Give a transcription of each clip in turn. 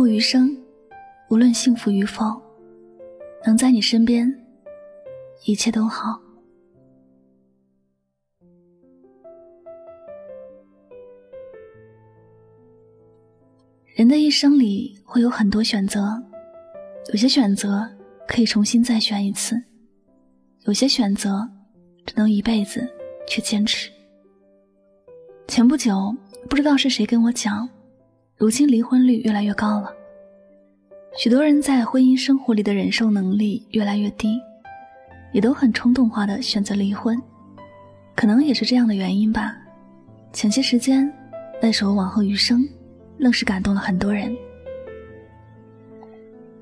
后余生，无论幸福与否，能在你身边，一切都好。人的一生里会有很多选择，有些选择可以重新再选一次，有些选择只能一辈子去坚持。前不久，不知道是谁跟我讲。如今离婚率越来越高了，许多人在婚姻生活里的忍受能力越来越低，也都很冲动化的选择离婚，可能也是这样的原因吧。前些时间那首《往后余生》，愣是感动了很多人。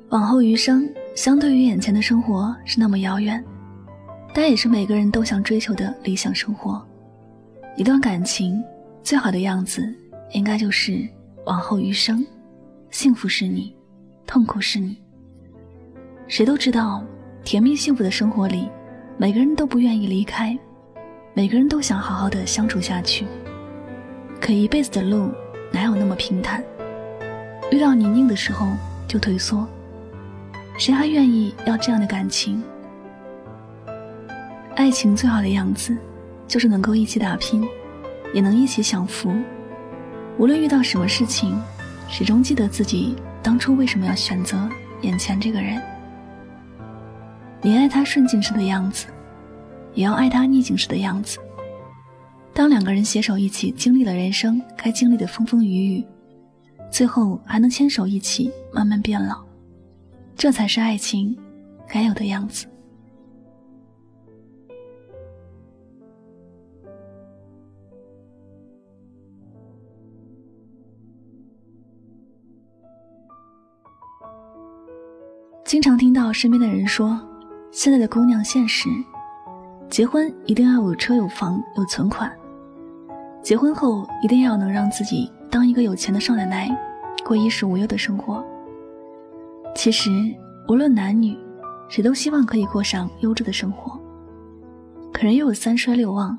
往后余生，相对于眼前的生活是那么遥远，但也是每个人都想追求的理想生活。一段感情最好的样子，应该就是。往后余生，幸福是你，痛苦是你。谁都知道，甜蜜幸福的生活里，每个人都不愿意离开，每个人都想好好的相处下去。可一辈子的路哪有那么平坦？遇到泥泞的时候就退缩，谁还愿意要这样的感情？爱情最好的样子，就是能够一起打拼，也能一起享福。无论遇到什么事情，始终记得自己当初为什么要选择眼前这个人。你爱他顺境时的样子，也要爱他逆境时的样子。当两个人携手一起经历了人生该经历的风风雨雨，最后还能牵手一起慢慢变老，这才是爱情该有的样子。经常听到身边的人说，现在的姑娘现实，结婚一定要有车有房有存款，结婚后一定要能让自己当一个有钱的少奶奶，过衣食无忧的生活。其实无论男女，谁都希望可以过上优质的生活。可人又有三衰六旺，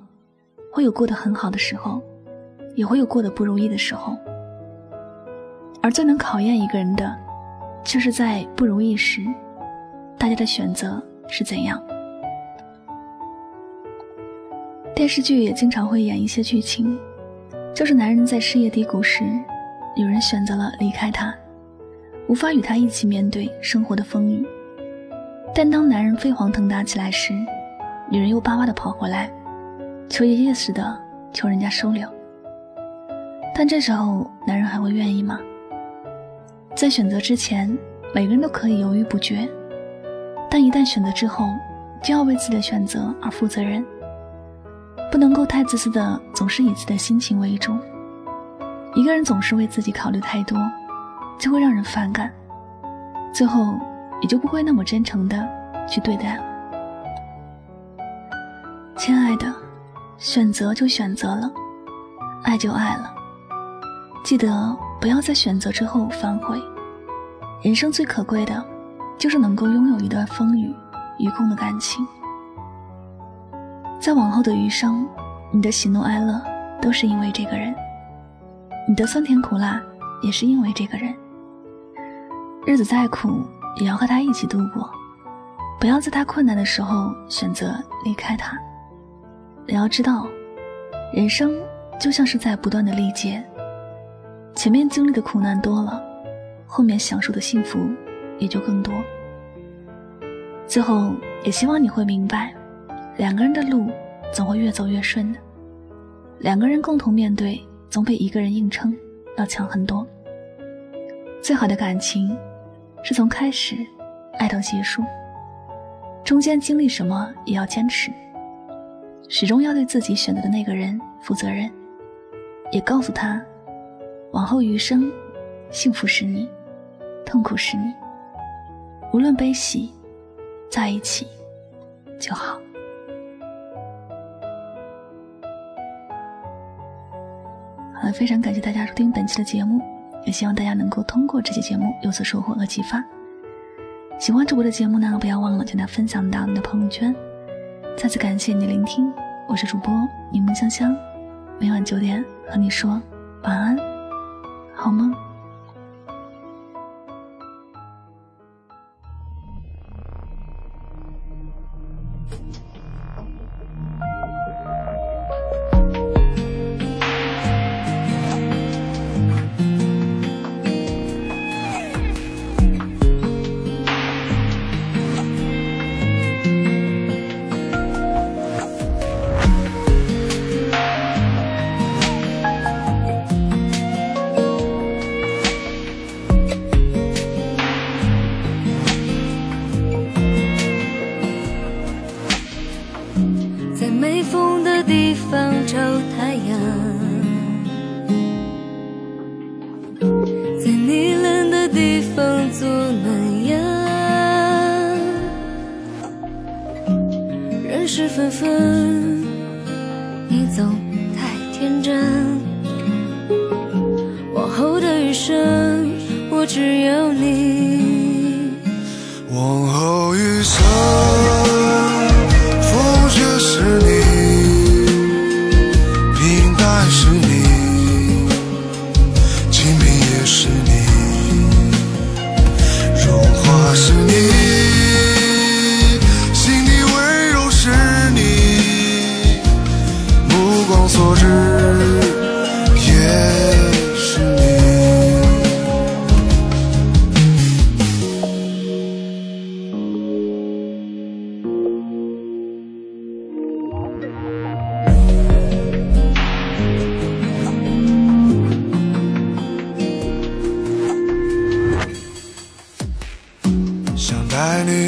会有过得很好的时候，也会有过得不如意的时候。而最能考验一个人的。就是在不如意时，大家的选择是怎样？电视剧也经常会演一些剧情，就是男人在事业低谷时，女人选择了离开他，无法与他一起面对生活的风雨；但当男人飞黄腾达起来时，女人又巴巴的跑回来，求爷爷似的求人家收留。但这时候，男人还会愿意吗？在选择之前，每个人都可以犹豫不决，但一旦选择之后，就要为自己的选择而负责任，不能够太自私的总是以自己的心情为主。一个人总是为自己考虑太多，就会让人反感，最后也就不会那么真诚的去对待了。亲爱的，选择就选择了，爱就爱了，记得。不要在选择之后反悔。人生最可贵的，就是能够拥有一段风雨与共的感情。在往后的余生，你的喜怒哀乐都是因为这个人，你的酸甜苦辣也是因为这个人。日子再苦，也要和他一起度过。不要在他困难的时候选择离开他。你要知道，人生就像是在不断的历劫。前面经历的苦难多了，后面享受的幸福也就更多。最后，也希望你会明白，两个人的路总会越走越顺的。两个人共同面对，总比一个人硬撑要强很多。最好的感情，是从开始爱到结束，中间经历什么也要坚持，始终要对自己选择的那个人负责任。也告诉他，往后余生，幸福是你，痛苦是你，无论悲喜，在一起就好。好了，非常感谢大家收听本期的节目，也希望大家能够通过这期节目有所收获和启发。喜欢主播的节目呢，不要忘了将它分享到你的朋友圈。再次感谢你的聆听，我是主播柠檬香香，每晚九点和你说晚安，好梦。纷纷，你总太天真。往后的余生，我只有你。往后余生，